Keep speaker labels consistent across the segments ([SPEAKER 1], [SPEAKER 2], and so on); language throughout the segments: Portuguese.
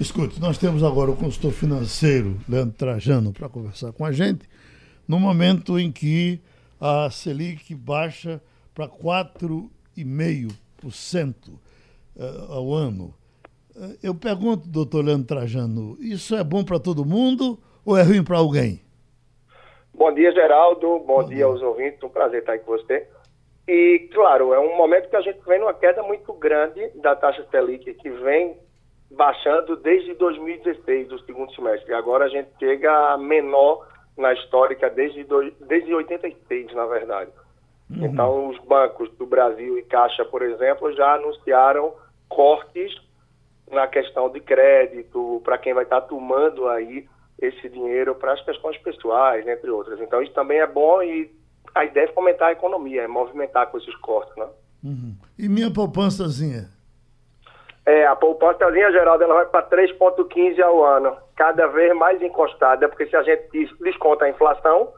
[SPEAKER 1] Escute, nós temos agora o consultor financeiro, Leandro Trajano, para conversar com a gente, no momento em que a Selic baixa para 4,5% eh, ao ano. Eh, eu pergunto, doutor Leandro Trajano, isso é bom para todo mundo ou é ruim para alguém?
[SPEAKER 2] Bom dia, Geraldo. Bom, Bom dia, dia aos ouvintes. Um prazer estar aqui com você. E, claro, é um momento que a gente vem numa queda muito grande da taxa Selic, que vem baixando desde 2016, do segundo semestre. E agora a gente chega a menor na histórica desde, do, desde 86, na verdade. Uhum. Então, os bancos do Brasil e Caixa, por exemplo, já anunciaram cortes na questão de crédito, para quem vai estar tomando aí esse dinheiro para as questões pessoais, entre outras. Então, isso também é bom e a ideia é fomentar a economia, é movimentar com esses cortes, né?
[SPEAKER 1] Uhum. E minha poupançazinha?
[SPEAKER 2] É, a poupançazinha, Geraldo, ela vai para 3,15 ao ano, cada vez mais encostada, porque se a gente desconta a inflação,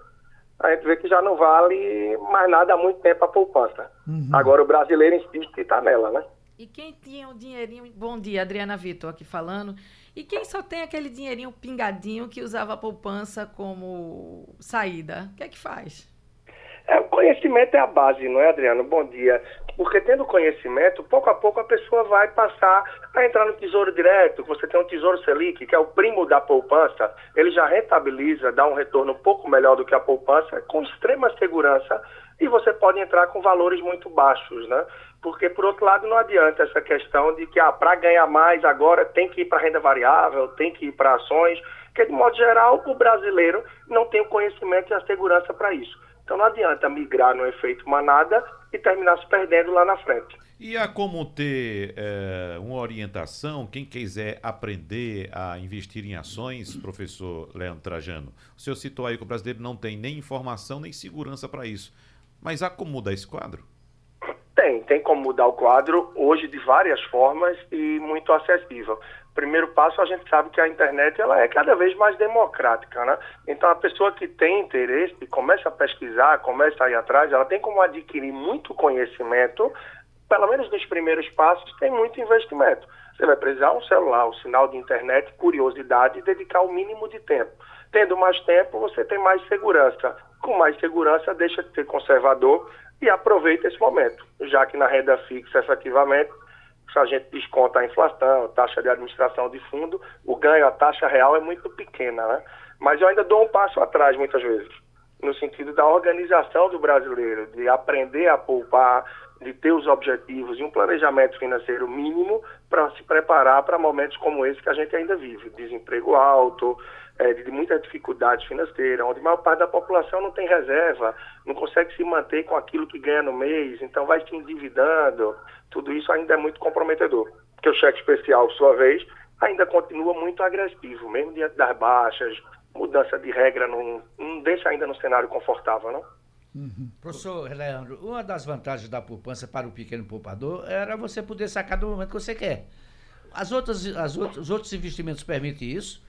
[SPEAKER 2] a gente vê que já não vale mais nada há muito tempo a poupança. Uhum. Agora o brasileiro insiste que está nela, né?
[SPEAKER 3] E quem tinha o dinheirinho. Bom dia, Adriana Vitor aqui falando. E quem só tem aquele dinheirinho pingadinho que usava a poupança como saída, o que é que faz?
[SPEAKER 2] É, o conhecimento é a base, não é, Adriano? Bom dia. Porque tendo conhecimento, pouco a pouco a pessoa vai passar a entrar no Tesouro Direto. Você tem um Tesouro Selic, que é o primo da poupança, ele já rentabiliza, dá um retorno um pouco melhor do que a poupança, com extrema segurança, e você pode entrar com valores muito baixos, né? Porque, por outro lado, não adianta essa questão de que, ah, para ganhar mais agora tem que ir para renda variável, tem que ir para ações, porque, de modo geral, o brasileiro não tem o conhecimento e a segurança para isso. Então não adianta migrar no efeito manada e terminar se perdendo lá na frente.
[SPEAKER 4] E há como ter é, uma orientação, quem quiser aprender a investir em ações, professor Leandro Trajano? O senhor citou aí que o brasileiro não tem nem informação nem segurança para isso. Mas há como mudar esse quadro?
[SPEAKER 2] Tem, tem como mudar o quadro hoje de várias formas e muito acessível primeiro passo, a gente sabe que a internet ela é cada vez mais democrática, né? Então, a pessoa que tem interesse, começa a pesquisar, começa a ir atrás, ela tem como adquirir muito conhecimento, pelo menos nos primeiros passos, tem muito investimento. Você vai precisar um celular, um sinal de internet, curiosidade e dedicar o mínimo de tempo. Tendo mais tempo, você tem mais segurança. Com mais segurança, deixa de ser conservador e aproveita esse momento, já que na renda fixa, efetivamente, se a gente desconta a inflação, taxa de administração de fundo, o ganho, a taxa real é muito pequena, né? Mas eu ainda dou um passo atrás muitas vezes, no sentido da organização do brasileiro, de aprender a poupar, de ter os objetivos e um planejamento financeiro mínimo para se preparar para momentos como esse que a gente ainda vive, desemprego alto, é, de muita dificuldade financeira, onde a maior parte da população não tem reserva, não consegue se manter com aquilo que ganha no mês, então vai se endividando, tudo isso ainda é muito comprometedor. Porque o cheque especial, por sua vez, ainda continua muito agressivo, mesmo diante das baixas, mudança de regra não, não deixa ainda no cenário confortável, não?
[SPEAKER 5] Uhum. Professor Leandro, uma das vantagens da poupança para o pequeno poupador era você poder sacar do momento que você quer. As outras, as outros, os outros investimentos permitem isso?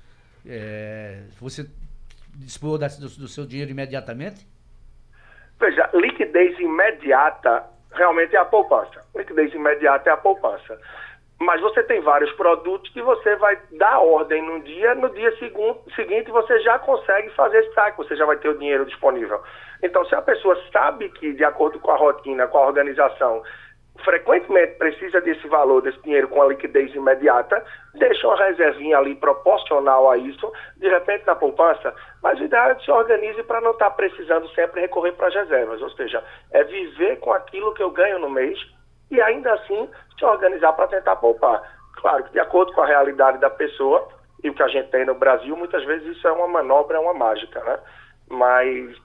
[SPEAKER 5] É, você dispor do, do seu dinheiro imediatamente?
[SPEAKER 2] Veja, liquidez imediata realmente é a poupança. Liquidez imediata é a poupança. Mas você tem vários produtos que você vai dar ordem num dia, no dia seguinte você já consegue fazer esse saque, você já vai ter o dinheiro disponível. Então, se a pessoa sabe que, de acordo com a rotina, com a organização, frequentemente precisa desse valor, desse dinheiro com a liquidez imediata, deixa uma reservinha ali proporcional a isso, de repente na poupança, mas o ideal é que se organize para não estar tá precisando sempre recorrer para as reservas, ou seja, é viver com aquilo que eu ganho no mês e ainda assim se organizar para tentar poupar. Claro que de acordo com a realidade da pessoa e o que a gente tem no Brasil, muitas vezes isso é uma manobra, é uma mágica, né? Mas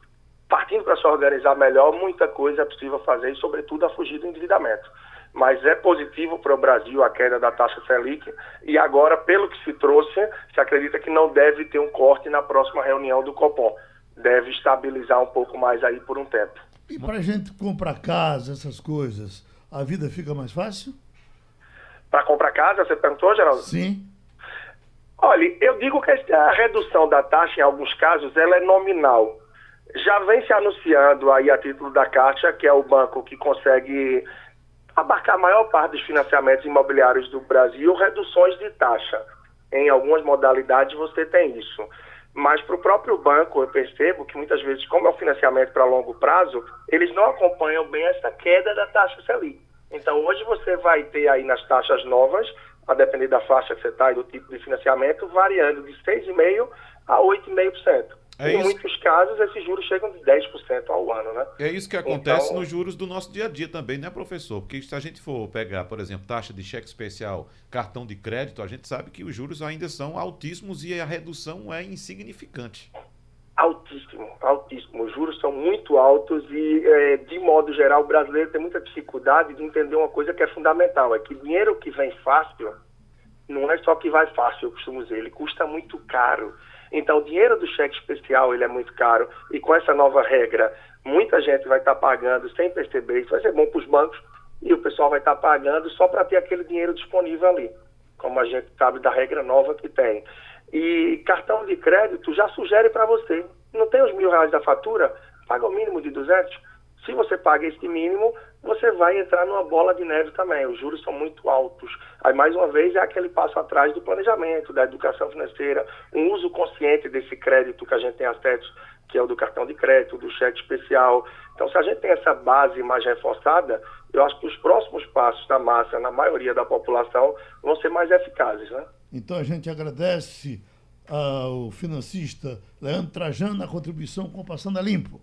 [SPEAKER 2] partindo para se organizar melhor, muita coisa é possível fazer e, sobretudo, a fugir do endividamento. Mas é positivo para o Brasil a queda da taxa Selic e agora, pelo que se trouxe, se acredita que não deve ter um corte na próxima reunião do Copom. Deve estabilizar um pouco mais aí por um tempo.
[SPEAKER 1] E para a gente comprar casa, essas coisas, a vida fica mais fácil?
[SPEAKER 2] Para comprar casa, você perguntou, Geraldo?
[SPEAKER 1] Sim.
[SPEAKER 2] Olha, eu digo que a redução da taxa, em alguns casos, ela é nominal já vem se anunciando aí a título da Caixa, que é o banco que consegue abarcar a maior parte dos financiamentos imobiliários do Brasil, reduções de taxa. Em algumas modalidades você tem isso. Mas para o próprio banco, eu percebo que muitas vezes, como é um financiamento para longo prazo, eles não acompanham bem essa queda da taxa Selic. Então, hoje você vai ter aí nas taxas novas, a depender da faixa que você está e do tipo de financiamento, variando de 6,5% a 8,5%. É em isso. muitos casos, esses juros chegam de 10% ao ano, né?
[SPEAKER 4] É isso que acontece então, nos juros do nosso dia a dia também, né, professor? Porque se a gente for pegar, por exemplo, taxa de cheque especial, cartão de crédito, a gente sabe que os juros ainda são altíssimos e a redução é insignificante.
[SPEAKER 2] Altíssimo, altíssimo. Os juros são muito altos e, é, de modo geral, o brasileiro tem muita dificuldade de entender uma coisa que é fundamental, é que dinheiro que vem fácil não é só que vai fácil, eu costumo dizer, ele custa muito caro. Então, o dinheiro do cheque especial ele é muito caro e com essa nova regra, muita gente vai estar tá pagando sem perceber. Isso vai ser bom para os bancos e o pessoal vai estar tá pagando só para ter aquele dinheiro disponível ali, como a gente sabe da regra nova que tem. E cartão de crédito já sugere para você. Não tem os mil reais da fatura? Paga o mínimo de 200. Se você paga esse mínimo, você vai entrar numa bola de neve também. Os juros são muito altos. Aí, mais uma vez, é aquele passo atrás do planejamento, da educação financeira, um uso consciente desse crédito que a gente tem acesso, que é o do cartão de crédito, do cheque especial. Então, se a gente tem essa base mais reforçada, eu acho que os próximos passos da massa, na maioria da população, vão ser mais eficazes. Né?
[SPEAKER 1] Então, a gente agradece ao financista Leandro Trajano a contribuição com Passando a Limpo.